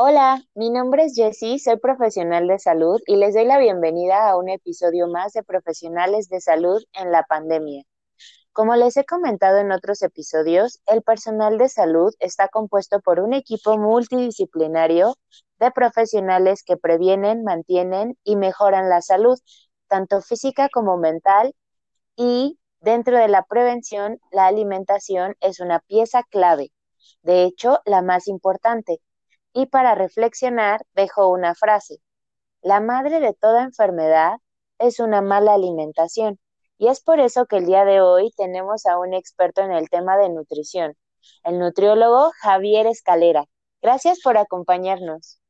Hola, mi nombre es Jessie, soy profesional de salud y les doy la bienvenida a un episodio más de Profesionales de Salud en la Pandemia. Como les he comentado en otros episodios, el personal de salud está compuesto por un equipo multidisciplinario de profesionales que previenen, mantienen y mejoran la salud, tanto física como mental, y dentro de la prevención, la alimentación es una pieza clave, de hecho, la más importante y para reflexionar dejo una frase. La madre de toda enfermedad es una mala alimentación. Y es por eso que el día de hoy tenemos a un experto en el tema de nutrición, el nutriólogo Javier Escalera. Gracias por acompañarnos.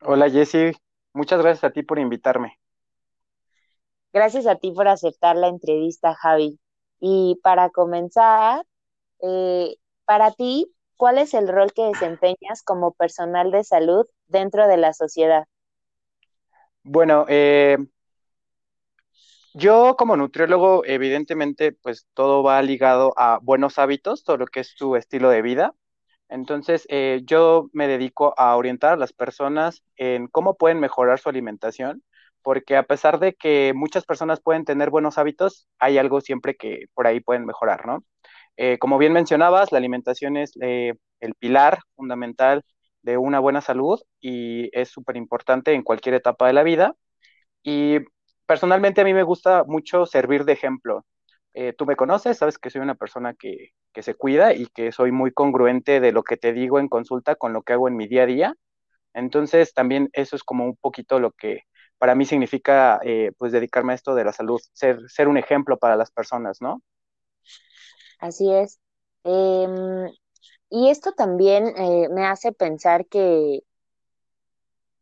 Hola Jessy, muchas gracias a ti por invitarme. Gracias a ti por aceptar la entrevista, Javi. Y para comenzar, eh, para ti, ¿cuál es el rol que desempeñas como personal de salud dentro de la sociedad? Bueno, eh, yo como nutriólogo, evidentemente, pues todo va ligado a buenos hábitos, todo lo que es tu estilo de vida. Entonces, eh, yo me dedico a orientar a las personas en cómo pueden mejorar su alimentación, porque a pesar de que muchas personas pueden tener buenos hábitos, hay algo siempre que por ahí pueden mejorar, ¿no? Eh, como bien mencionabas, la alimentación es eh, el pilar fundamental de una buena salud y es súper importante en cualquier etapa de la vida. Y personalmente a mí me gusta mucho servir de ejemplo. Eh, tú me conoces, sabes que soy una persona que, que, se cuida y que soy muy congruente de lo que te digo en consulta con lo que hago en mi día a día. Entonces también eso es como un poquito lo que para mí significa pues dedicarme a esto de la salud, ser, ser un ejemplo para las personas, ¿no? Así es. Em, y esto también eh, me hace pensar que,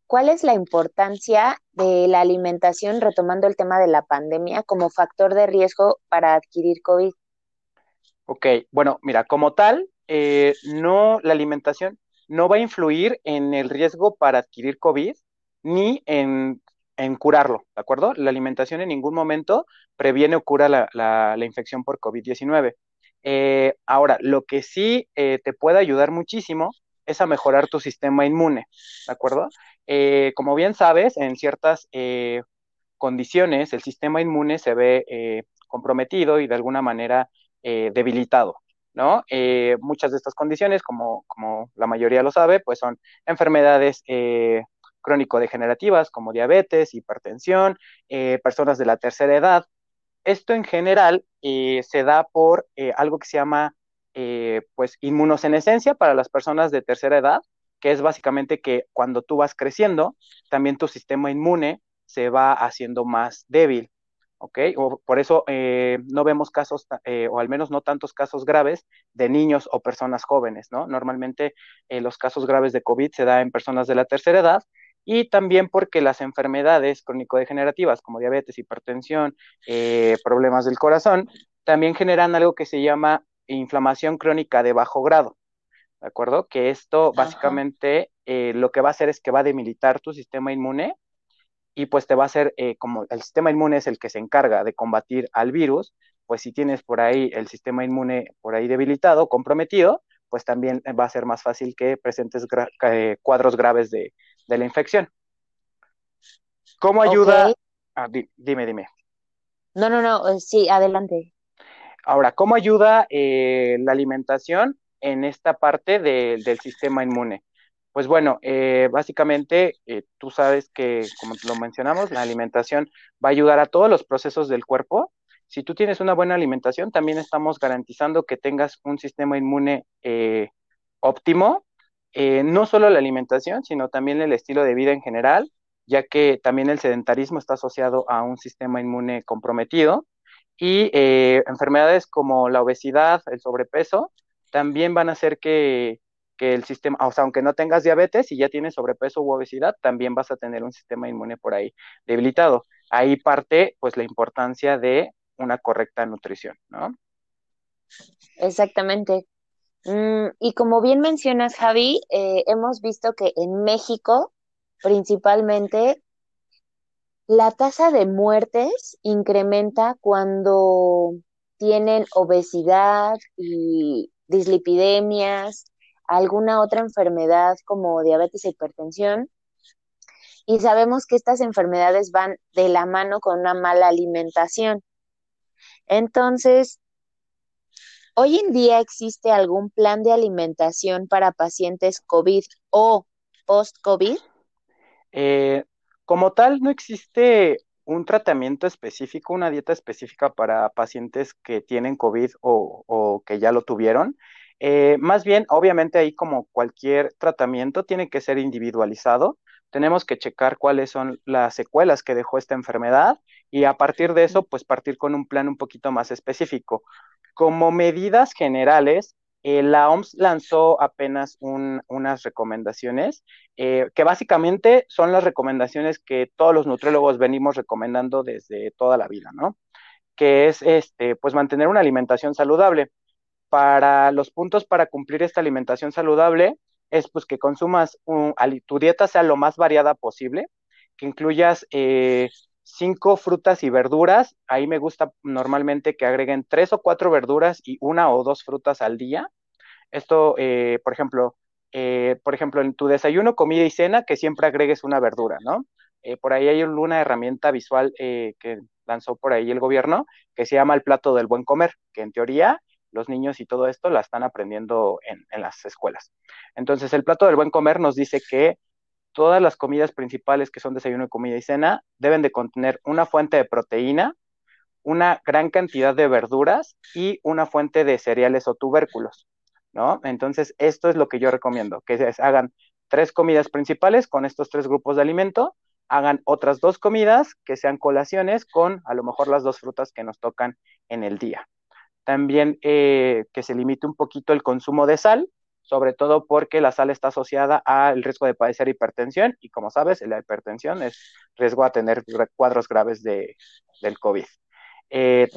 ¿cuál es la importancia de la alimentación, retomando el tema de la pandemia, como factor de riesgo para adquirir COVID? Ok, bueno, mira, como tal, eh, no, la alimentación no va a influir en el riesgo para adquirir COVID ni en, curarlo, ¿de acuerdo? La alimentación en ningún momento previene o cura la, la infección por COVID-19. Eh, ahora, lo que sí eh, te puede ayudar muchísimo es a mejorar tu sistema inmune, ¿de acuerdo? Eh, como bien sabes, en ciertas condiciones el sistema inmune se ve comprometido y de alguna manera debilitado, ¿no? muchas de estas condiciones, como, como, la mayoría lo sabe, pues son enfermedades crónico-degenerativas como diabetes, hipertensión, personas de la tercera edad, esto en general eh, se da por eh, algo que se llama eh, pues inmunosenescencia para las personas de tercera edad, que es básicamente que cuando tú vas creciendo, también tu sistema inmune se va haciendo más débil. ¿ok? O por eso no vemos casos, o al menos no tantos casos graves de niños o personas jóvenes, ¿no? Normalmente los casos graves de COVID se dan en personas de la tercera edad y también porque las enfermedades crónico-degenerativas como diabetes, hipertensión, eh, problemas del corazón, también generan algo que se llama inflamación crónica de bajo grado. ¿De acuerdo? Que esto básicamente eh, lo que va a hacer es que va a debilitar tu sistema inmune y pues te va a hacer, eh, como el sistema inmune es el que se encarga de combatir al virus, pues si tienes por ahí el sistema inmune por ahí debilitado, comprometido, pues también va a ser más fácil que presentes cuadros graves de, de la infección. ¿Cómo ayuda? Ah, dime, dime. No, no, no, eh, sí, adelante. Ahora, ¿cómo ayuda eh, la alimentación en esta parte del sistema inmune? Pues bueno, eh, básicamente tú sabes que, como lo mencionamos, la alimentación va a ayudar a todos los procesos del cuerpo. Si tú tienes una buena alimentación, también estamos garantizando que tengas un sistema inmune óptimo eh, no solo la alimentación, sino también el estilo de vida en general, ya que también el sedentarismo está asociado a un sistema inmune comprometido y eh, enfermedades como la obesidad, el sobrepeso, también van a hacer que, el sistema, o sea, aunque no tengas diabetes y ya tienes sobrepeso u obesidad, también vas a tener un sistema inmune por ahí debilitado. Ahí parte, pues, la importancia de una correcta nutrición, ¿no? Exactamente. Mm, y como bien mencionas, Javi, eh, hemos visto que en México, principalmente, la tasa de muertes incrementa cuando tienen obesidad y dislipidemias, alguna otra enfermedad como diabetes e hipertensión. Y sabemos que estas enfermedades van de la mano con una mala alimentación. Entonces, hoy en día existe algún plan de alimentación para pacientes COVID o post-COVID. Eh, como tal, no existe un tratamiento específico, una dieta específica para pacientes que tienen COVID o, que ya lo tuvieron. Eh, más bien, obviamente ahí como cualquier tratamiento tiene que ser individualizado. Tenemos que checar cuáles son las secuelas que dejó esta enfermedad y a partir de eso, pues partir con un plan un poquito más específico. Como medidas generales, eh, la OMS lanzó apenas unas recomendaciones eh, que básicamente son las recomendaciones que todos los nutriólogos venimos recomendando desde toda la vida, ¿no? Que es este, pues mantener una alimentación saludable. Para los puntos para cumplir esta alimentación saludable es pues que consumas tu dieta sea lo más variada posible, que incluyas eh, cinco frutas y verduras. Ahí me gusta normalmente que agreguen tres o cuatro verduras y una o dos frutas al día. Esto, eh, por ejemplo, eh, por ejemplo, en tu desayuno, comida y cena, que siempre agregues una verdura, ¿no? Por ahí hay una herramienta visual que lanzó por ahí el gobierno que se llama el plato del buen comer, que en teoría los niños y todo esto la están aprendiendo en, las escuelas. Entonces, el plato del buen comer nos dice que todas las comidas principales que son desayuno, comida y cena deben de contener una fuente de proteína, una gran cantidad de verduras y una fuente de cereales o tubérculos, ¿no? Entonces, esto es lo que yo recomiendo, que hagan tres comidas principales con estos tres grupos de alimento, hagan otras dos comidas que sean colaciones con a lo mejor las dos frutas que nos tocan en el día. También eh, que se limite un poquito el consumo de sal, sobre todo porque la sal está asociada al riesgo de padecer hipertensión y como sabes, la hipertensión es riesgo a tener cuadros graves de, del COVID. Eh,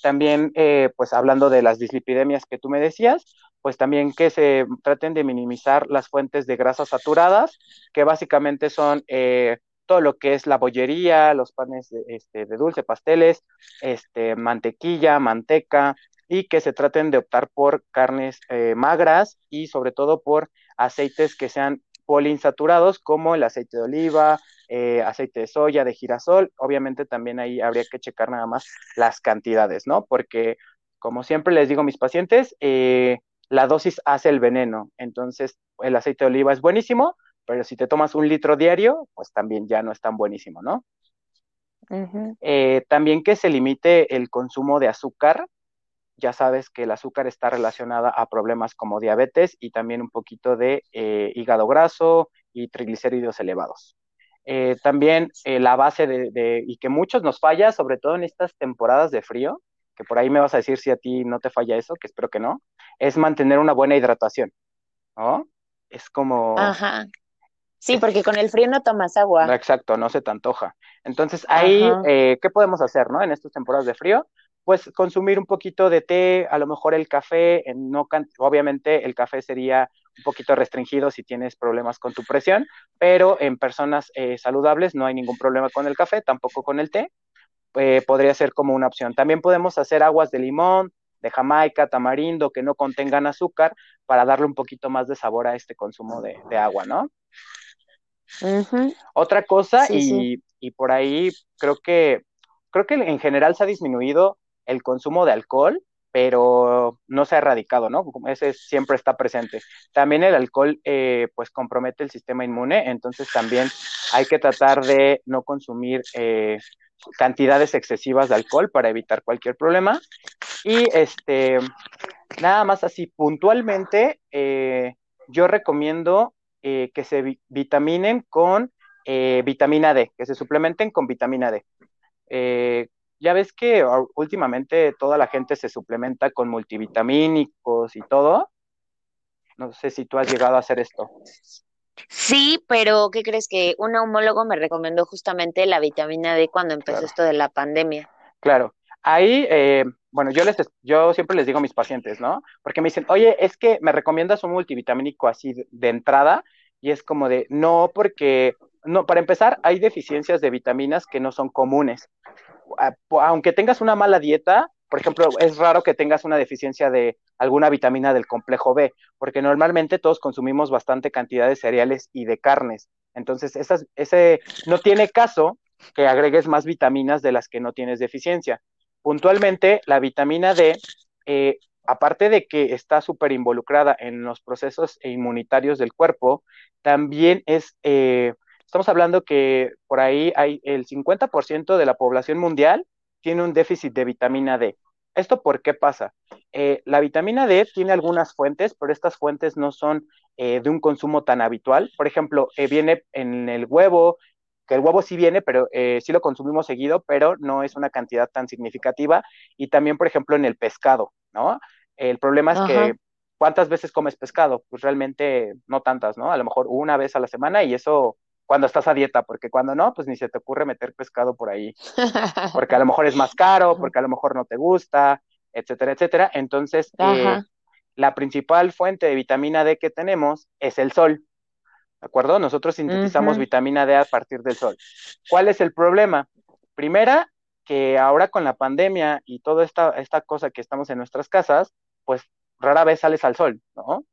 también, eh, pues hablando de las dislipidemias que tú me decías, pues también que se traten de minimizar las fuentes de grasas saturadas, que básicamente son eh, todo lo que es la bollería, los panes de, este, de dulce, pasteles, este, mantequilla, manteca, y que se traten de optar por carnes eh, magras y sobre todo por aceites que sean poliinsaturados como el aceite de oliva, eh, aceite de soya, de girasol. Obviamente también ahí habría que checar nada más las cantidades, ¿no? Porque como siempre les digo a mis pacientes, eh, la dosis hace el veneno. Entonces el aceite de oliva es buenísimo, pero si te tomas un litro diario, pues también ya no es tan buenísimo, ¿no? también que se limite el consumo de azúcar, ya sabes que el azúcar está relacionada a problemas como diabetes y también un poquito de eh, hígado graso y triglicéridos elevados. Eh, también eh, la base de, y que muchos nos falla, sobre todo en estas temporadas de frío, que por ahí me vas a decir si a ti no te falla eso, que espero que no, es mantener una buena hidratación, ¿no? Es como... Ajá. Sí, porque con el frío no tomas agua. Exacto, no se te antoja. Entonces, ahí, ¿qué podemos hacer, no? En estas temporadas de frío, pues consumir un poquito de té, a lo mejor el café, no obviamente el café sería un poquito restringido si tienes problemas con tu presión, pero en personas eh, saludables no hay ningún problema con el café, tampoco con el té, eh, podría ser como una opción. También podemos hacer aguas de limón, de jamaica, tamarindo, que no contengan azúcar, para darle un poquito más de sabor a este consumo de, agua, ¿no? Otra cosa, y, y por ahí creo que creo que en general se ha disminuido el consumo de alcohol, pero no se ha erradicado, ¿no? Ese siempre está presente. También el alcohol, eh, pues, compromete el sistema inmune, entonces también hay que tratar de no consumir eh, cantidades excesivas de alcohol para evitar cualquier problema. Y este, nada más así, puntualmente, eh, yo recomiendo que se vitaminen con vitamina D, que se suplementen con vitamina D ya ves que últimamente toda la gente se suplementa con multivitamínicos y todo. No sé si tú has llegado a hacer esto. Sí, pero ¿qué crees que un neumólogo me recomendó justamente la vitamina D cuando empezó esto de la pandemia? Claro, ahí, eh, bueno, yo les, yo siempre les digo a mis pacientes, ¿no? Porque me dicen, oye, es que me recomiendas un multivitamínico así de entrada y es como de, no, porque, no, para empezar, hay deficiencias de vitaminas que no son comunes aunque tengas una mala dieta, por ejemplo, es raro que tengas una deficiencia de alguna vitamina del complejo B, porque normalmente todos consumimos bastante cantidad de cereales y de carnes. Entonces, esas, ese no tiene caso que agregues más vitaminas de las que no tienes deficiencia. Puntualmente, la vitamina D, eh, aparte de que está súper involucrada en los procesos inmunitarios del cuerpo, también es, eh, estamos hablando que por ahí hay el 50% de la población mundial tiene un déficit de vitamina D. ¿Esto por qué pasa? Eh, la vitamina D tiene algunas fuentes, pero estas fuentes no son de un consumo tan habitual. Por ejemplo, viene en el huevo, que el huevo sí viene, pero eh, sí lo consumimos seguido, pero no es una cantidad tan significativa. Y también, por ejemplo, en el pescado, ¿no? El problema es que, ¿cuántas veces comes pescado? Pues realmente no tantas, ¿no? A lo mejor una vez a la semana y eso cuando estás a dieta, porque cuando no, pues ni se te ocurre meter pescado por ahí, porque a lo mejor es más caro, porque a lo mejor no te gusta, etcétera, etcétera. Entonces, eh, la principal fuente de vitamina D que tenemos es el sol. ¿de acuerdo? Nosotros sintetizamos vitamina D a partir del sol. ¿Cuál es el problema? Primera, que ahora con la pandemia y toda esta, esta cosa que estamos en nuestras casas, pues rara vez sales al sol, ¿no?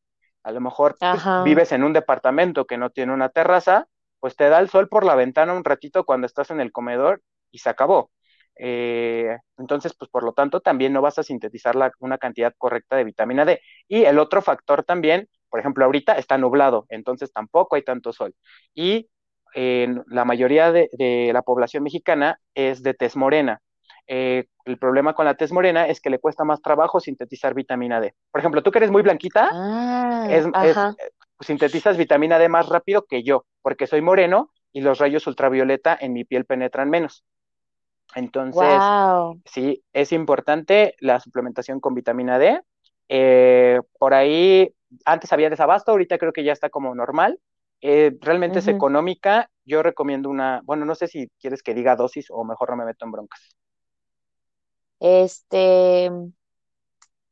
A lo mejor pues, vives en un departamento que no tiene una terraza, pues te da el sol por la ventana un ratito cuando estás en el comedor y se acabó. Eh, entonces, pues por lo tanto, también no vas a sintetizar la, una cantidad correcta de vitamina D. Y el otro factor también por ejemplo, ahorita está nublado, entonces tampoco hay tanto sol. Y la mayoría de, la población mexicana es de tez morena. Eh, el problema con la tez morena es que le cuesta más trabajo sintetizar vitamina D. Por ejemplo, tú que eres muy blanquita, ah, sintetizas vitamina D más rápido que yo, porque soy moreno y los rayos ultravioleta en mi piel penetran menos. Entonces, sí, es importante la suplementación con vitamina D. Eh, por ahí antes había desabasto, ahorita creo que ya está como normal. Eh, realmente es económica. Yo recomiendo una, bueno, no sé si quieres que diga dosis o mejor no me meto en broncas. Este,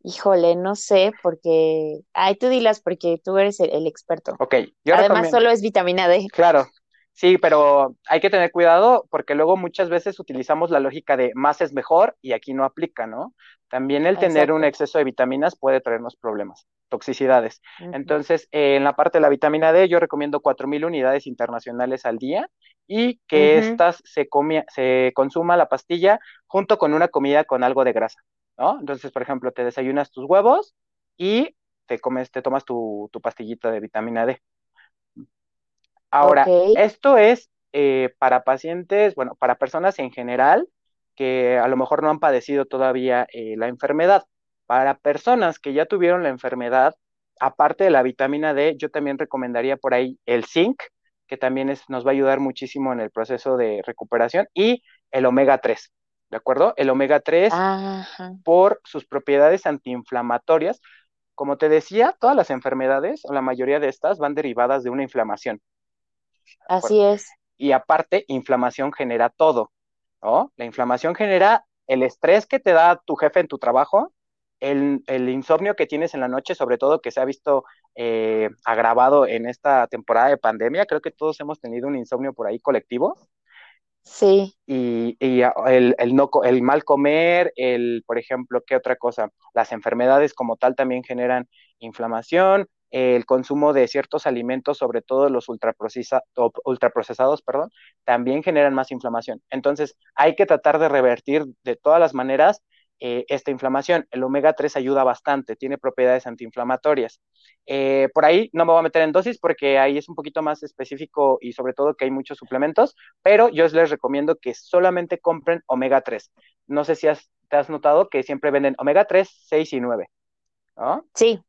híjole, no sé, porque, ay, tú dilas porque tú eres el, experto. Ok, yo Además, solo es vitamina D. Claro, Sí, pero hay que tener cuidado porque luego muchas veces utilizamos la lógica de más es mejor y aquí no aplica, ¿no? También el tener un exceso de vitaminas puede traernos problemas, toxicidades. Entonces, eh, en la parte de la vitamina D, yo recomiendo 4.000 unidades internacionales al día y que estas se, se consuma la pastilla junto con una comida con algo de grasa, ¿no? Entonces, por ejemplo, te desayunas tus huevos y te comes, te tomas tu, tu pastillita de vitamina D. Ahora, esto es eh, para pacientes, bueno, para personas en general que a lo mejor no han padecido todavía eh, la enfermedad. Para personas que ya tuvieron la enfermedad, aparte de la vitamina D, yo también recomendaría por ahí el zinc, que también es, nos va a ayudar muchísimo en el proceso de recuperación, y el omega 3, ¿de acuerdo? El omega 3 por sus propiedades antiinflamatorias. Como te decía, todas las enfermedades, o la mayoría de estas, van derivadas de una inflamación. Así es. Y aparte, inflamación genera todo, ¿no? La inflamación genera el estrés que te da tu jefe en tu trabajo, el, insomnio que tienes en la noche, sobre todo que se ha visto eh, agravado en esta temporada de pandemia. Creo que todos hemos tenido un insomnio por ahí colectivo. Sí. Y, el, el, no, el mal comer, el, por ejemplo, ¿qué otra cosa? Las enfermedades como tal también generan inflamación, el consumo de ciertos alimentos, sobre todo los ultraprocesados, perdón, también generan más inflamación. Entonces, hay que tratar de revertir de todas las maneras eh, esta inflamación. El omega 3 ayuda bastante, tiene propiedades antiinflamatorias. Eh, por ahí no me voy a meter en dosis porque ahí es un poquito más específico y sobre todo que hay muchos suplementos, pero yo les recomiendo que solamente compren omega 3. No sé si te has notado que siempre venden omega 3, 6 y 9. ¿no? Sí,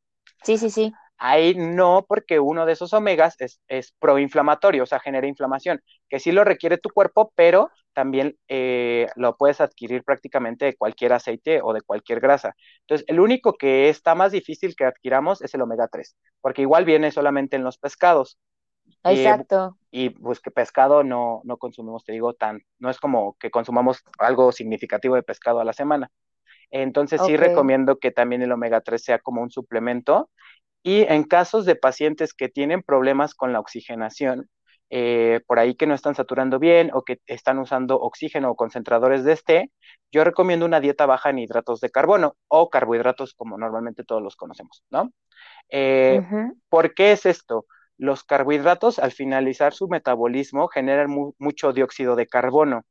sí, sí, sí. Ahí no, porque uno de esos omegas es, proinflamatorio, o sea, genera inflamación, que sí lo requiere tu cuerpo, pero también eh, lo puedes adquirir prácticamente de cualquier aceite o de cualquier grasa. Entonces, el único que está más difícil que adquiramos es el omega 3, porque igual viene solamente en los pescados. Exacto. y pues que pescado no, no consumimos, te digo, tan, no es como que consumamos algo significativo de pescado a la semana. Entonces sí recomiendo que también el omega 3 sea como un suplemento y en casos de pacientes que tienen problemas con la oxigenación, eh, por ahí que no están saturando bien o que están usando oxígeno o concentradores de este, yo recomiendo una dieta baja en hidratos de carbono o carbohidratos como normalmente todos los conocemos, ¿no? Eh, ¿Por qué es esto? Los carbohidratos al finalizar su metabolismo generan mucho dióxido de carbono.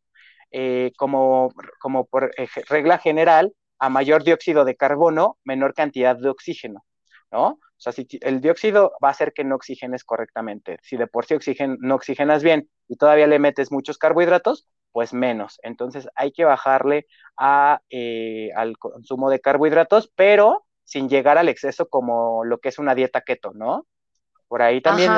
Eh, como, como por regla general, a mayor dióxido de carbono, menor cantidad de oxígeno, ¿no? O sea, si el dióxido va a hacer que no oxigenes correctamente. Si de por sí no oxigenas bien y todavía le metes muchos carbohidratos, pues menos. Entonces hay que bajarle eh, al consumo de carbohidratos, pero sin llegar al exceso como lo que es una dieta keto, ¿no? Por ahí también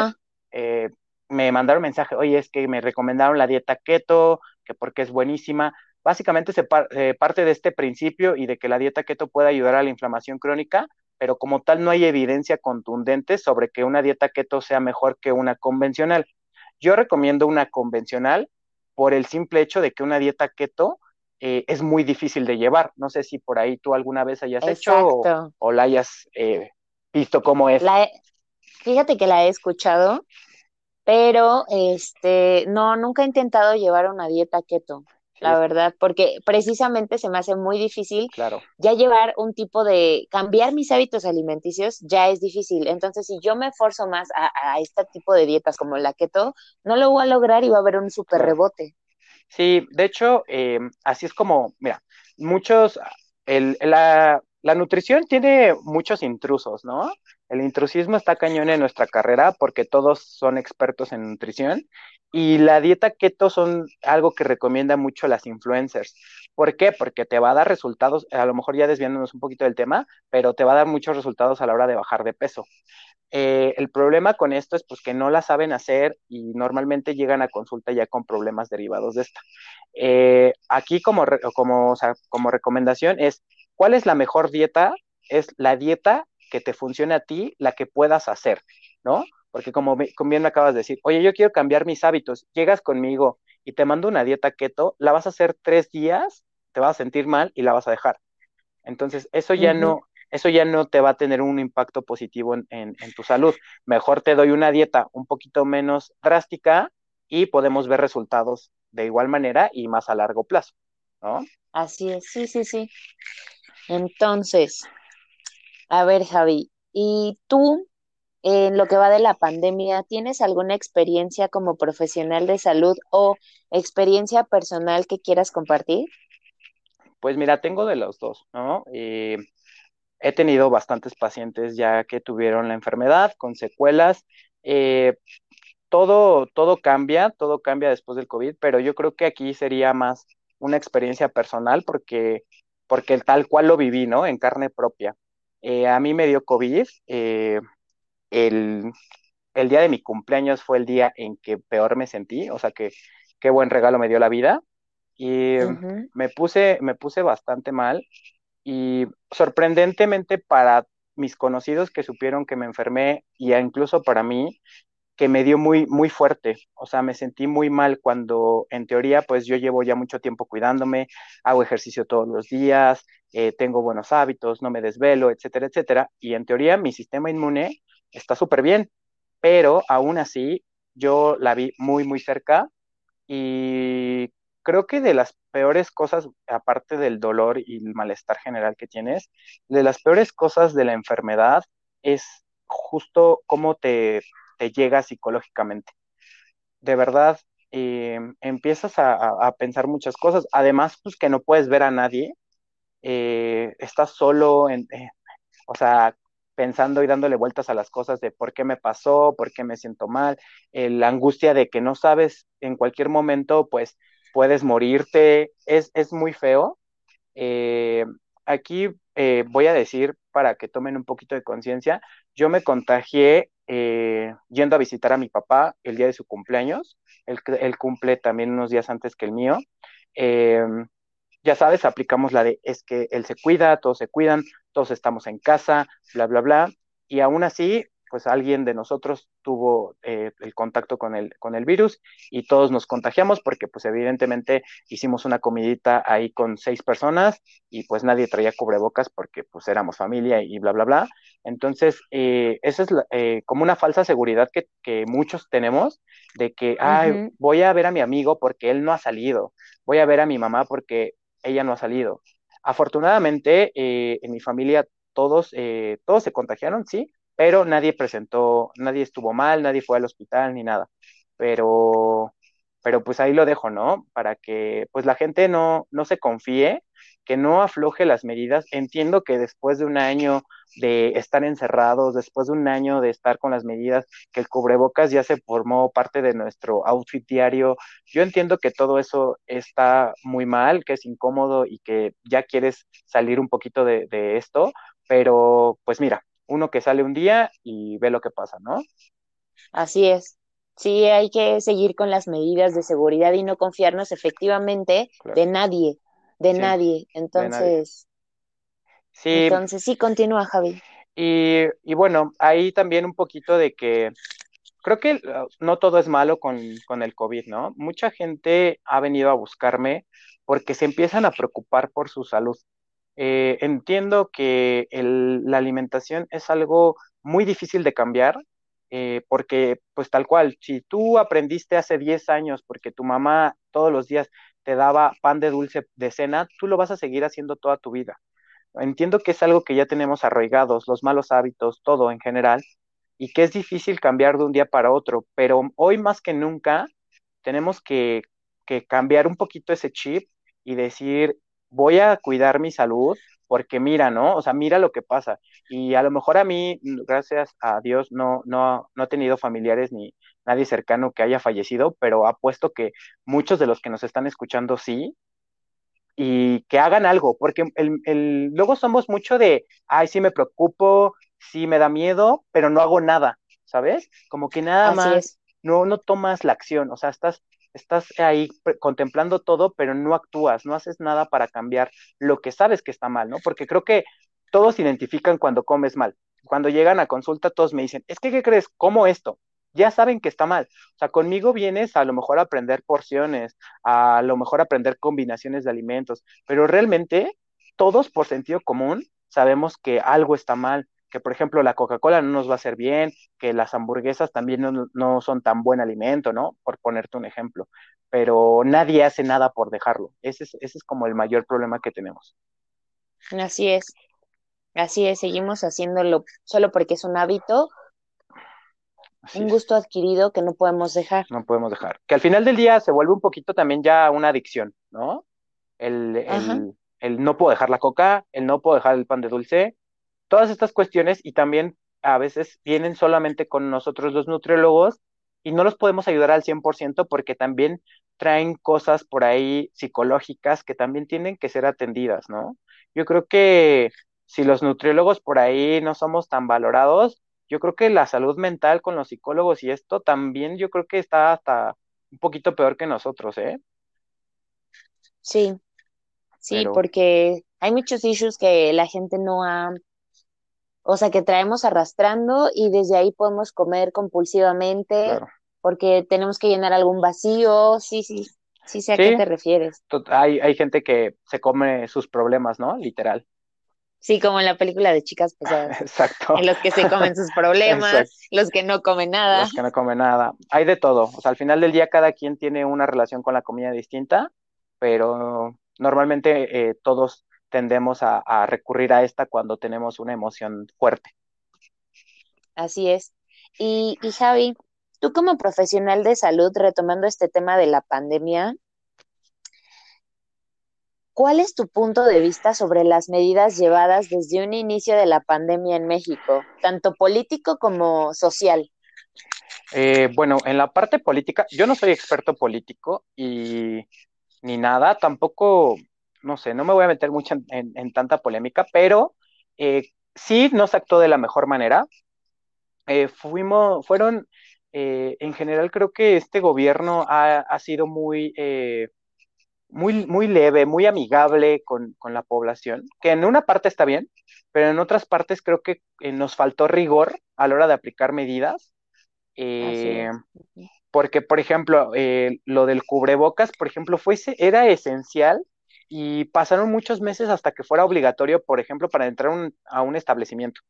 eh, me mandaron mensaje, oye, es que me recomendaron la dieta keto, que porque es buenísima. Básicamente se eh, parte de este principio y de que la dieta keto puede ayudar a la inflamación crónica, pero como tal no hay evidencia contundente sobre que una dieta keto sea mejor que una convencional. Yo recomiendo una convencional por el simple hecho de que una dieta keto eh, es muy difícil de llevar. No sé si por ahí tú alguna vez hayas hecho o, la hayas eh, visto cómo es. fíjate que la he escuchado, pero este, no, nunca he intentado llevar una dieta keto la verdad, porque precisamente se me hace muy difícil claro. ya llevar un tipo de, cambiar mis hábitos alimenticios ya es difícil. Entonces, si yo me esforzo más a, este tipo de dietas como la keto, no lo voy a lograr y va a haber un súper rebote. Sí, de hecho, eh, así es como, mira, muchos, el, la, la nutrición tiene muchos intrusos, ¿no? El intrusismo está cañón en nuestra carrera porque todos son expertos en nutrición y la dieta keto son algo que recomienda mucho las influencers. ¿Por qué? Porque te va a dar resultados, a lo mejor ya desviándonos un poquito del tema, pero te va a dar muchos resultados a la hora de bajar de peso. Eh, el problema con esto es pues que no la saben hacer y normalmente llegan a consulta ya con problemas derivados de esta. Eh, aquí como, como, como recomendación es, ¿cuál es la mejor dieta? Es la dieta que te funcione a ti, la que puedas hacer, ¿no? Porque como, bien me acabas de decir, oye, yo quiero cambiar mis hábitos, llegas conmigo y te mando una dieta keto, la vas a hacer tres días, te vas a sentir mal y la vas a dejar. Entonces, eso ya no, eso ya no te va a tener un impacto positivo en, en, tu salud. Mejor te doy una dieta un poquito menos drástica y podemos ver resultados de igual manera y más a largo plazo, ¿no? Así es, sí, sí, sí. Entonces, a ver, Javi, ¿y tú en lo que va de la pandemia, ¿tienes alguna experiencia como profesional de salud o experiencia personal que quieras compartir? Pues mira, tengo de los dos, ¿no? Eh, he tenido bastantes pacientes ya que tuvieron la enfermedad con secuelas. Eh, todo, todo cambia, todo cambia después del COVID, pero yo creo que aquí sería más una experiencia personal porque, porque tal cual lo viví, ¿no? En carne propia. Eh, a mí me dio COVID, el, día de mi cumpleaños fue el día en que peor me sentí, o sea que qué buen regalo me dio la vida. Y me, puse, me puse bastante mal y sorprendentemente para mis conocidos que supieron que me enfermé y incluso para mí, que me dio muy, muy fuerte. O sea, me sentí muy mal cuando en teoría pues yo llevo ya mucho tiempo cuidándome, hago ejercicio todos los días, eh, tengo buenos hábitos, no me desvelo, etcétera, etcétera. Y en teoría mi sistema inmune está súper bien, pero aún así yo la vi muy, muy cerca y creo que de las peores cosas, aparte del dolor y el malestar general que tienes, de las peores cosas de la enfermedad es justo cómo te, te llega psicológicamente. De verdad, eh, empiezas a, pensar muchas cosas. Además, pues que no puedes ver a nadie. Eh, estás solo, en, eh, o sea, pensando y dándole vueltas a las cosas de por qué me pasó, por qué me siento mal, eh, la angustia de que no sabes en cualquier momento, pues puedes morirte, es, es muy feo. Eh, aquí eh, voy a decir para que tomen un poquito de conciencia, yo me contagié yendo a visitar a mi papá el día de su cumpleaños, él, él cumple también unos días antes que el mío ya sabes, aplicamos la de es que él se cuida, todos se cuidan, todos estamos en casa, bla, bla, bla. Y aún así, pues alguien de nosotros tuvo eh, el contacto con el, con el virus y todos nos contagiamos porque pues evidentemente hicimos una comidita ahí con seis personas y pues nadie traía cubrebocas porque pues éramos familia y bla, bla, bla. Entonces, eh, esa es eh, como una falsa seguridad que, que muchos tenemos de que, ay, voy a ver a mi amigo porque él no ha salido, voy a ver a mi mamá porque ella no ha salido. Afortunadamente, en mi familia todos, todos se contagiaron, sí, pero nadie presentó, nadie estuvo mal, nadie fue al hospital ni nada. Pero, pero pues ahí lo dejo, ¿no? Para que pues la gente no, no se confíe, que no afloje las medidas. Entiendo que después de un año de estar encerrados, después de un año de estar con las medidas, que el cubrebocas ya se formó parte de nuestro outfit diario. Yo entiendo que todo eso está muy mal, que es incómodo y que ya quieres salir un poquito de, de esto, pero pues mira, uno que sale un día y ve lo que pasa, ¿no? Así es. Sí, hay que seguir con las medidas de seguridad y no confiarnos efectivamente de nadie, de nadie. Entonces, sí. entonces sí, continúa, Javi. Y, y, bueno, ahí también un poquito de que creo que uh, no todo es malo con, con el COVID, ¿no? Mucha gente ha venido a buscarme porque se empiezan a preocupar por su salud. Eh, entiendo que la alimentación es algo muy difícil de cambiar, eh, porque pues tal cual, si tú aprendiste hace 10 años porque tu mamá todos los días te daba pan de dulce de cena, tú lo vas a seguir haciendo toda tu vida. Entiendo que es algo que ya tenemos arraigados, los malos hábitos, todo en general, y que es difícil cambiar de un día para otro, pero hoy más que nunca tenemos que, que cambiar un poquito ese chip y decir, voy a cuidar mi salud porque mira, ¿no? O sea, mira lo que pasa. Y a lo mejor a mí, gracias a Dios, no, no, no he tenido familiares ni nadie cercano que haya fallecido, pero apuesto que muchos de los que nos están escuchando sí, y que hagan algo, porque el, el, luego somos mucho de, ay, sí me preocupo, sí me da miedo, pero no hago nada, ¿sabes? Como que nada más, no, no tomas la acción, o sea, estás estás ahí contemplando todo, pero no actúas, no haces nada para cambiar lo que sabes que está mal, ¿no? Porque creo que todos identifican cuando comes mal. Cuando llegan a consulta, todos me dicen, es que, ¿qué crees? ¿Cómo esto? Ya saben que está mal. O sea, conmigo vienes a lo mejor a aprender porciones, a lo mejor a aprender combinaciones de alimentos, pero realmente todos por sentido común sabemos que algo está mal que por ejemplo la Coca-Cola no nos va a hacer bien, que las hamburguesas también no, son tan buen alimento, ¿no? Por ponerte un ejemplo. Pero nadie hace nada por dejarlo. Ese es, ese es como el mayor problema que tenemos. Así es. Así es, seguimos haciéndolo solo porque es un hábito, un gusto adquirido que no podemos dejar. No podemos dejar. Que al final del día se vuelve un poquito también ya una adicción, ¿no? El, el, el, no puedo dejar la coca, el no puedo dejar el pan de dulce, todas estas cuestiones y también a veces vienen solamente con nosotros los nutriólogos y no los podemos ayudar al 100% porque también traen cosas por ahí psicológicas que también tienen que ser atendidas, ¿no? Yo creo que si los nutriólogos por ahí no somos tan valorados, yo creo que la salud mental con los psicólogos y esto también yo creo que está hasta un poquito peor que nosotros, ¿eh? Sí, sí, porque hay muchos issues que la gente no ha o sea, que traemos arrastrando y desde ahí podemos comer compulsivamente porque tenemos que llenar algún vacío, sí, sí, sí sé a qué te refieres. Hay, hay gente que se come sus problemas, ¿no? Literal. Sí, como en la película de Chicas Pesadas. Exacto. En los que se comen sus problemas, los que no comen nada. Los que no comen nada. Hay de todo. O sea, al final del día cada quien tiene una relación con la comida distinta, pero normalmente eh, todos tendemos a, recurrir a esta cuando tenemos una emoción fuerte. Así es. Y, y Javi, tú como profesional de salud, retomando este tema de la pandemia, ¿cuál es tu punto de vista sobre las medidas llevadas desde un inicio de la pandemia en México, tanto político como social? Eh, bueno, en la parte política, yo no soy experto político y ni nada, tampoco no sé, no me voy a meter mucho en, tanta polémica, pero eh, sí no se actuó de la mejor manera. Eh, fuimos, fueron, eh, en general creo que este gobierno ha, sido muy, muy, muy leve, muy amigable con, con, la población, que en una parte está bien, pero en otras partes creo que nos faltó rigor a la hora de aplicar medidas. Eh, porque, por ejemplo, eh, lo del cubrebocas, por ejemplo, fue, era esencial y pasaron muchos meses hasta que fuera obligatorio, por ejemplo, para entrar a un establecimiento,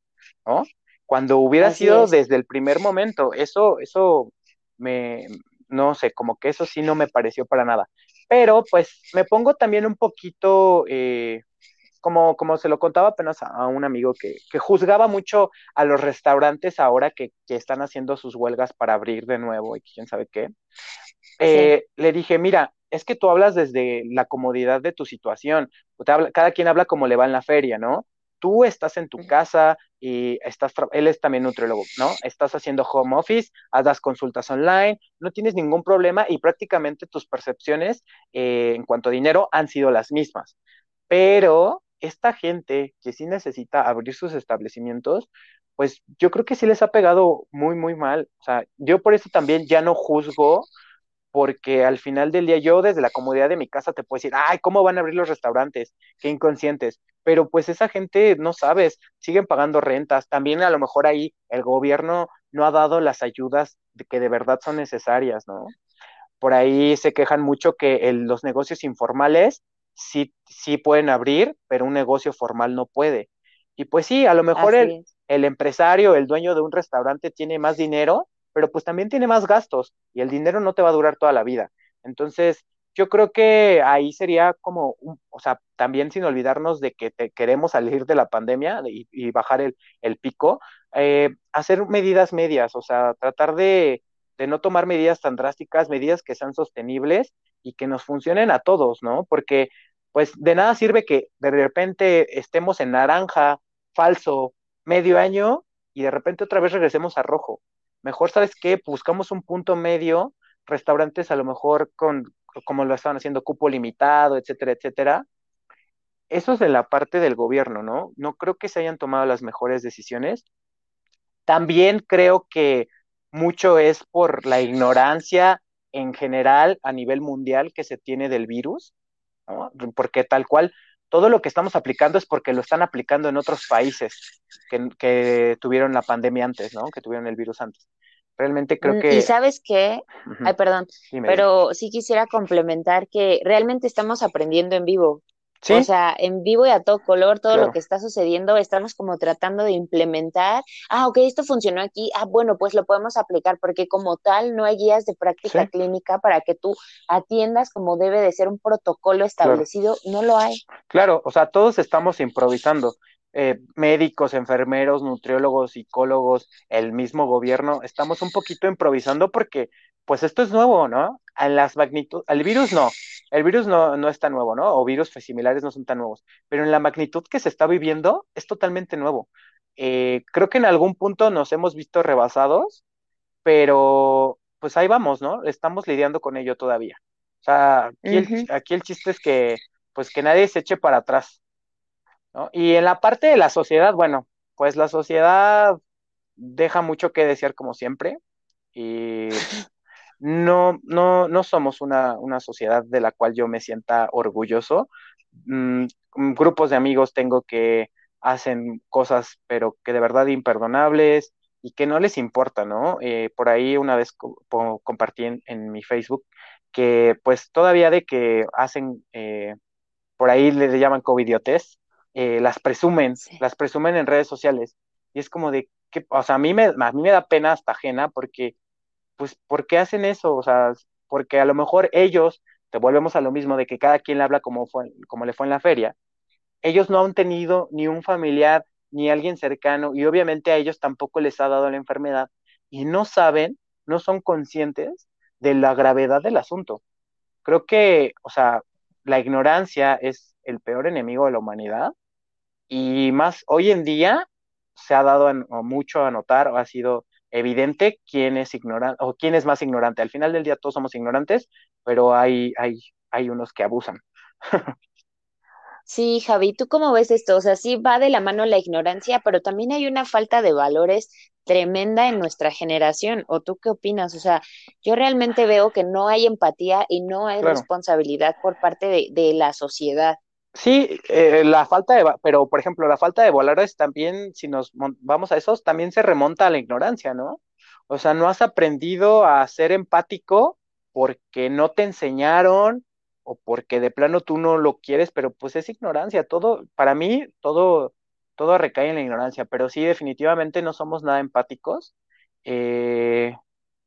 ¿no? Cuando hubiera sido desde el primer momento, eso, eso me, no sé, como que eso sí no me pareció para nada. Pero pues me pongo también un poquito, eh, como, como se lo contaba apenas a, un amigo que, que, juzgaba mucho a los restaurantes ahora que, que, están haciendo sus huelgas para abrir de nuevo y quién sabe qué. Eh, le dije, mira, es que tú hablas desde la comodidad de tu situación. Cada quien habla como le va en la feria, ¿no? Tú estás en tu casa y estás, él es también nutriólogo, ¿no? Estás haciendo home office, das consultas online, no tienes ningún problema y prácticamente tus percepciones eh, en cuanto a dinero han sido las mismas. Pero esta gente que sí necesita abrir sus establecimientos, pues yo creo que sí les ha pegado muy, muy mal. O sea, yo por eso también ya no juzgo porque al final del día yo desde la comodidad de mi casa te puedo decir, ay, ¿cómo van a abrir los restaurantes? Qué inconscientes. Pero pues esa gente, no sabes, siguen pagando rentas. También a lo mejor ahí el gobierno no ha dado las ayudas de que de verdad son necesarias, ¿no? Por ahí se quejan mucho que los negocios informales sí, sí pueden abrir, pero un negocio formal no puede. Y pues sí, a lo mejor el, el empresario, el dueño de un restaurante tiene más dinero, pero pues también tiene más gastos y el dinero no te va a durar toda la vida. Entonces, yo creo que ahí sería como, o sea, también sin olvidarnos de que te queremos salir de la pandemia y, bajar el, pico, eh, hacer medidas medias, o sea, tratar de, de no tomar medidas tan drásticas, medidas que sean sostenibles y que nos funcionen a todos, ¿no? Porque pues de nada sirve que de repente estemos en naranja, falso, medio año y de repente otra vez regresemos a rojo. Mejor, ¿sabes qué? Buscamos un punto medio, restaurantes a lo mejor con, como lo estaban haciendo, cupo limitado, etcétera, etcétera. Eso es de la parte del gobierno, ¿no? No creo que se hayan tomado las mejores decisiones. También creo que mucho es por la ignorancia en general a nivel mundial que se tiene del virus, ¿no? Porque tal cual, todo lo que estamos aplicando es porque lo están aplicando en otros países que, que tuvieron la pandemia antes, ¿no? Que tuvieron el virus antes. Realmente creo mm, que... Y sabes qué, ay, perdón, pero sí quisiera complementar que realmente estamos aprendiendo en vivo. O sea, en vivo y a todo color, todo lo que está sucediendo, estamos como tratando de implementar, ah, ok, esto funcionó aquí, ah, bueno, pues lo podemos aplicar, porque como tal no hay guías de práctica clínica para que tú atiendas como debe de ser un protocolo establecido, no lo hay. Claro, o sea, todos estamos improvisando. Eh, médicos, enfermeros, nutriólogos, psicólogos, el mismo gobierno, estamos un poquito improvisando porque pues esto es nuevo, ¿no? En las magnitud, el virus no, el virus no, no es tan nuevo, ¿no? O virus similares no son tan nuevos, pero en la magnitud que se está viviendo es totalmente nuevo. Eh, creo que en algún punto nos hemos visto rebasados, pero pues ahí vamos, ¿no? Estamos lidiando con ello todavía. O sea, aquí, el, aquí el chiste es que pues que nadie se eche para atrás, y en la parte de la sociedad, bueno, pues la sociedad deja mucho que desear como siempre y no, no, no somos una, sociedad de la cual yo me sienta orgulloso. Mm, grupos de amigos tengo que hacen cosas, pero que de verdad imperdonables y que no les importa, ¿no? Eh, por ahí una vez compartí en, mi Facebook que pues todavía de que hacen, eh, por ahí le llaman covidiotes, eh, las presumen, las presumen en redes sociales. Y es como de, que, o sea, a mí, me, a mí me da pena hasta ajena porque, pues, ¿por qué hacen eso? O sea, porque a lo mejor ellos, te volvemos a lo mismo de que cada quien le habla como, fue, como le fue en la feria, ellos no han tenido ni un familiar ni alguien cercano y obviamente a ellos tampoco les ha dado la enfermedad y no saben, no son conscientes de la gravedad del asunto. Creo que, o sea, la ignorancia es el peor enemigo de la humanidad y más hoy en día se ha dado mucho a notar o ha sido evidente quién es ignorante o quién es más ignorante. Al final del día todos somos ignorantes, pero hay, hay, hay unos que abusan. Sí, Javi, ¿tú cómo ves esto? O sea, sí va de la mano la ignorancia, pero también hay una falta de valores tremenda en nuestra generación. ¿O tú qué opinas? O sea, yo realmente veo que no hay empatía y no hay responsabilidad por parte de, de la sociedad. Sí, eh, la falta de, pero por ejemplo, la falta de valores también, si nos vamos a esos, también se remonta a la ignorancia, ¿no? O sea, no has aprendido a ser empático porque no te enseñaron o porque de plano tú no lo quieres, pero pues es ignorancia. Todo, para mí, todo, todo recae en la ignorancia, pero sí, definitivamente no somos nada empáticos. Eh,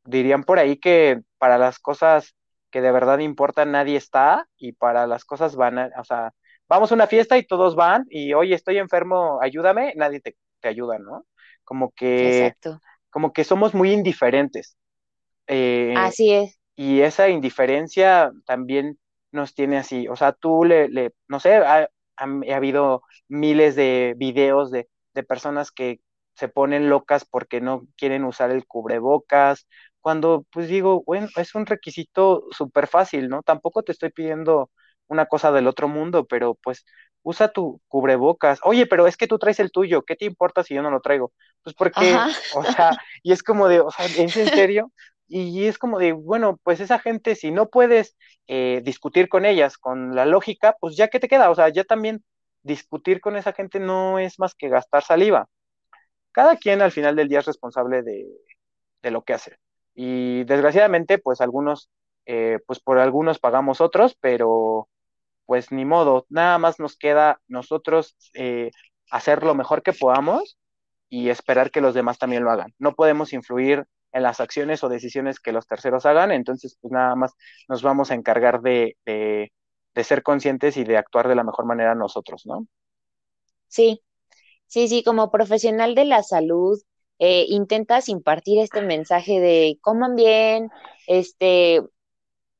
dirían por ahí que para las cosas que de verdad importan nadie está y para las cosas van, o sea, vamos a una fiesta y todos van y, oye, estoy enfermo, ayúdame, nadie te, ayuda, ¿no? Como que, como que somos muy indiferentes. Eh, así es. Y esa indiferencia también nos tiene así, o sea, tú le, le no sé, ha, habido miles de videos de, de personas que se ponen locas porque no quieren usar el cubrebocas, cuando pues digo, bueno, es un requisito súper fácil, ¿no? Tampoco te estoy pidiendo una cosa del otro mundo, pero pues usa tu cubrebocas. Oye, pero es que tú traes el tuyo, ¿qué te importa si yo no lo traigo? Pues porque, o sea, y es como de, o sea, ¿es en serio? Y es como de, bueno, pues esa gente, si no puedes eh, discutir con ellas con la lógica, pues ya que te queda, o sea, ya también discutir con esa gente no es más que gastar saliva. Cada quien al final del día es responsable de, de lo que hace. Y desgraciadamente, pues algunos, eh, pues por algunos pagamos otros, pero pues ni modo, nada más nos queda nosotros eh, hacer lo mejor que podamos y esperar que los demás también lo hagan. No podemos influir en las acciones o decisiones que los terceros hagan, entonces pues nada más nos vamos a encargar de, de, ser conscientes y de actuar de la mejor manera nosotros, ¿no? Sí, sí, sí, como profesional de la salud, eh, intentas impartir este mensaje de coman bien, este,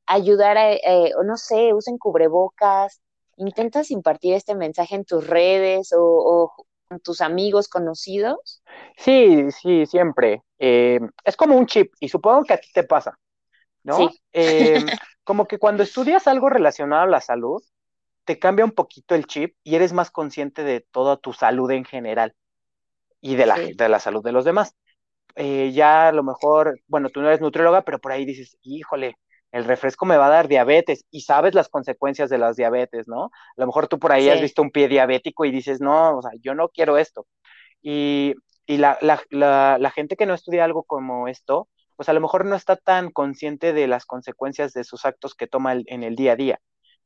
ayudar a, eh, o no sé, usen cubrebocas, intentas impartir este mensaje en tus redes o, con tus amigos conocidos? Sí, sí, siempre. Eh, es como un chip y supongo que a ti te pasa, ¿no? Eh, como que cuando estudias algo relacionado a la salud, te cambia un poquito el chip y eres más consciente de toda tu salud en general y de la, de la salud de los demás. ya a lo mejor, bueno, tú no eres nutrióloga, pero por ahí dices, híjole, el refresco me va a dar diabetes y sabes las consecuencias de las diabetes, ¿no? A lo mejor tú por ahí has visto un pie diabético y dices, no, o sea, yo no quiero esto. Y, y la, la, la, la, gente que no estudia algo como esto, pues a lo mejor no está tan consciente de las consecuencias de sus actos que toma en el día a día.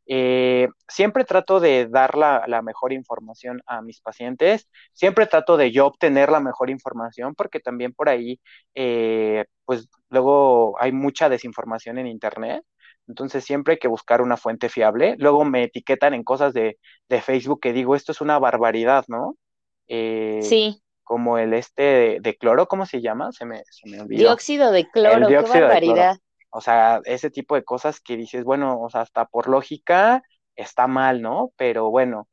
Eh, siempre trato de dar la, mejor información a mis pacientes, siempre trato de yo obtener la mejor información porque también por ahí, eh, pues luego hay mucha desinformación en Internet, entonces siempre hay que buscar una fuente fiable. Luego me etiquetan en cosas de, Facebook que digo, esto es una barbaridad, ¿no? Eh, sí. Como el este de, cloro, ¿cómo se llama? Se me, se me olvidó. Dióxido de cloro, qué barbaridad. O sea, ese tipo de cosas que dices, bueno, o sea, hasta por lógica está mal, ¿no? Pero bueno,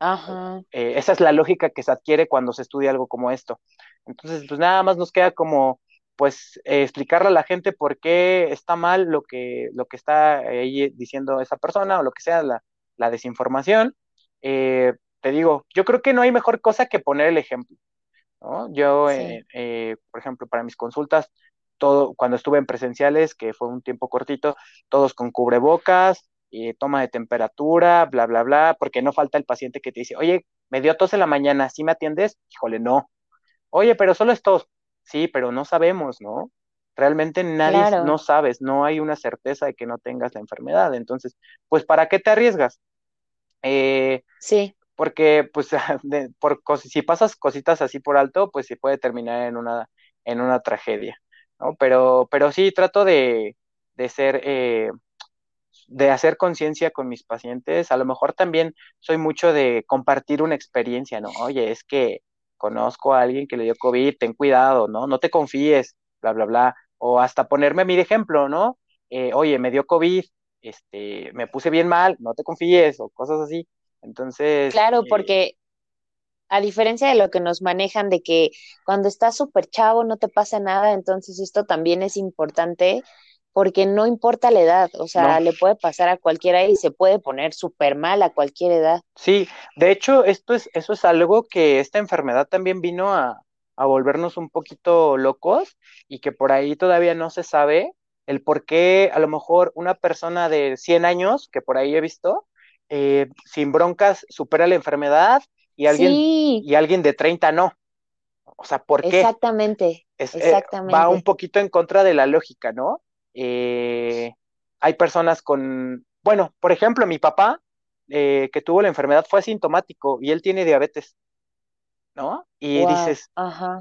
eh, esa es la lógica que se adquiere cuando se estudia algo como esto. Entonces, pues nada más nos queda como, pues, eh, explicarle a la gente por qué está mal lo que, lo que está ahí diciendo esa persona o lo que sea, la, la desinformación. Eh, te digo, yo creo que no hay mejor cosa que poner el ejemplo. ¿no? Yo, por ejemplo, para mis consultas, todo, cuando estuve en presenciales, que fue un tiempo cortito, todos con cubrebocas, y toma de temperatura, bla, bla, bla, porque no falta el paciente que te dice, oye, me dio tos en la mañana, ¿sí me atiendes? Híjole, no. Oye, pero solo es tos. Sí, pero no sabemos, ¿no? Realmente nadie no sabes, no hay una certeza de que no tengas la enfermedad. Entonces, pues, ¿para qué te arriesgas? Eh, sí. Porque, pues, por, si pasas cositas así por alto, pues se puede terminar en una, en una tragedia. ¿No? Pero, pero sí trato de, de ser, eh, de hacer conciencia con mis pacientes. A lo mejor también soy mucho de compartir una experiencia, ¿no? Oye, es que conozco a alguien que le dio COVID, ten cuidado, ¿no? No te confíes, bla, bla, bla. O hasta ponerme mi ejemplo, ¿no? Eh, oye, me dio COVID, este, me puse bien mal, no te confíes, o cosas así. Entonces. Claro, eh, porque a diferencia de lo que nos manejan de que cuando estás súper chavo no te pasa nada, entonces esto también es importante porque no importa la edad, o sea, le puede pasar a cualquiera y se puede poner súper mal a cualquier edad. Sí, de hecho, esto es, eso es algo que esta enfermedad también vino a, a volvernos un poquito locos y que por ahí todavía no se sabe el por qué a lo mejor una persona de 100 años, que por ahí he visto, eh, sin broncas supera la enfermedad y alguien, y alguien de 30 no. O sea, ¿por qué? Exactamente. Eh, exactamente. va un poquito en contra de la lógica, ¿no? Eh, hay personas con, bueno, por ejemplo, mi papá, que tuvo la enfermedad, fue asintomático y él tiene diabetes. ¿no? Y dices,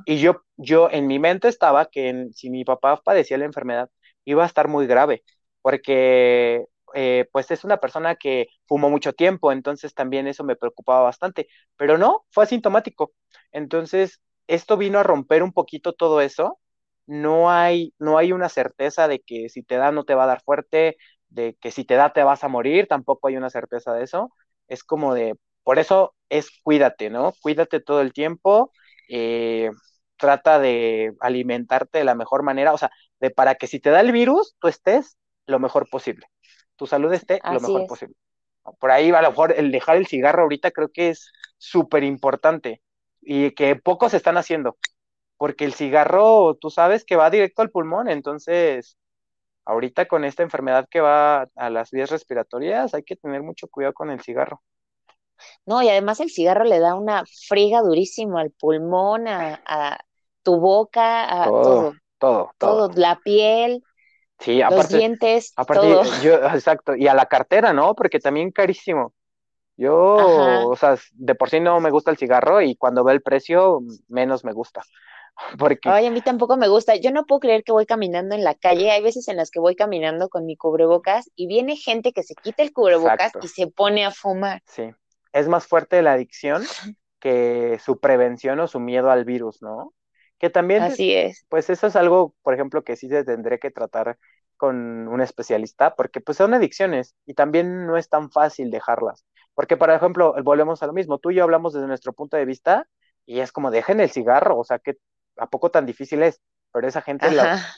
y yo, yo en mi mente estaba que si mi papá padecía la enfermedad, iba a estar muy grave, porque eh, pues es una persona que fumó mucho tiempo, entonces también eso me preocupaba bastante, pero no, fue asintomático. Entonces, esto vino a romper un poquito todo eso. No hay, no hay una certeza de que si te da no te va a dar fuerte, de que si te da te vas a morir, tampoco hay una certeza de eso. Es como de, por eso es cuídate, ¿no? Cuídate todo el tiempo, eh, trata de alimentarte de la mejor manera, o sea, de para que si te da el virus, tú estés lo mejor posible, tu salud esté lo mejor posible. Por ahí a lo mejor el dejar el cigarro ahorita creo que es súper importante y que pocos están haciendo, porque el cigarro, tú sabes que va directo al pulmón, entonces ahorita con esta enfermedad que va a las vías respiratorias hay que tener mucho cuidado con el cigarro. No, y además el cigarro le da una friga durísimo al pulmón, a, tu boca, a todo, todo, todo, la piel. Sí, los dientes, aparte, todo. Yo, exacto, y a la cartera, ¿no? Porque también carísimo. Yo, o sea, de por sí no me gusta el cigarro y cuando ve el precio, menos me gusta. Porque... Ay, a mí tampoco me gusta. Yo no puedo creer que voy caminando en la calle. Hay veces en las que voy caminando con mi cubrebocas y viene gente que se quita el cubrebocas y se pone a fumar. Sí es más fuerte la adicción que su prevención o su miedo al virus, ¿no? Que también, Así es. pues eso es algo, por ejemplo, que sí se tendré que tratar con un especialista, porque pues son adicciones y también no es tan fácil dejarlas. Porque, por ejemplo, volvemos a lo mismo, tú y yo hablamos desde nuestro punto de vista y es como dejen el cigarro, o sea, que a poco tan difícil es, pero esa gente,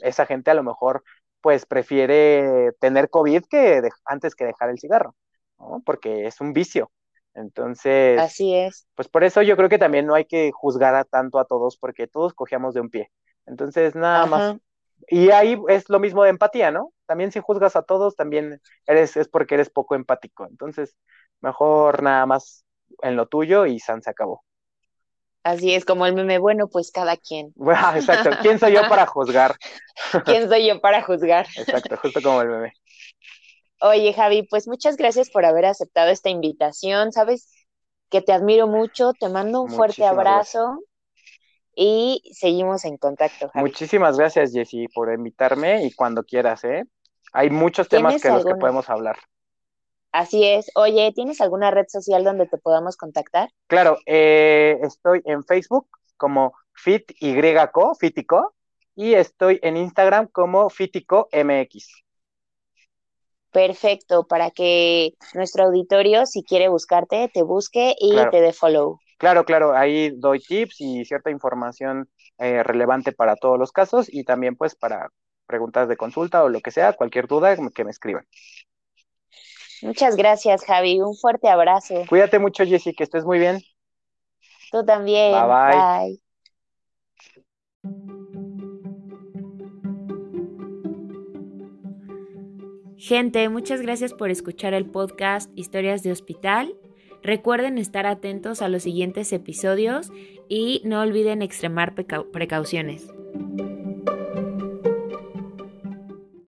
esa gente a lo mejor pues prefiere tener COVID que antes que dejar el cigarro, ¿no? Porque es un vicio. Entonces, así es. Pues por eso yo creo que también no hay que juzgar a tanto a todos, porque todos cogíamos de un pie. Entonces, nada más. Y ahí es lo mismo de empatía, ¿no? También si juzgas a todos, también eres, es porque eres poco empático. Entonces, mejor nada más en lo tuyo y San se acabó. Así es, como el meme, bueno, pues cada quien. Bueno, exacto. ¿Quién soy yo para juzgar? ¿Quién soy yo para juzgar? Exacto, justo como el meme. Oye, Javi, pues muchas gracias por haber aceptado esta invitación. Sabes que te admiro mucho, te mando un fuerte abrazo y seguimos en contacto, Javi. Muchísimas gracias, Jessy, por invitarme y cuando quieras, ¿eh? Hay muchos temas que los que podemos hablar. Así es. Oye, ¿tienes alguna red social donde te podamos contactar? Claro, eh, estoy en Facebook como FitYco, Fitico, y estoy en Instagram como Fitico MX. Perfecto, para que nuestro auditorio, si quiere buscarte, te busque y te dé follow. Claro, claro, ahí doy tips y cierta información eh, relevante para todos los casos y también pues para preguntas de consulta o lo que sea, cualquier duda que me escriban. Muchas gracias, Javi. Un fuerte abrazo. Cuídate mucho, Jessy, que estés muy bien. Tú también. bye. bye. Gente, muchas gracias por escuchar el podcast Historias de Hospital. Recuerden estar atentos a los siguientes episodios y no olviden extremar precauciones.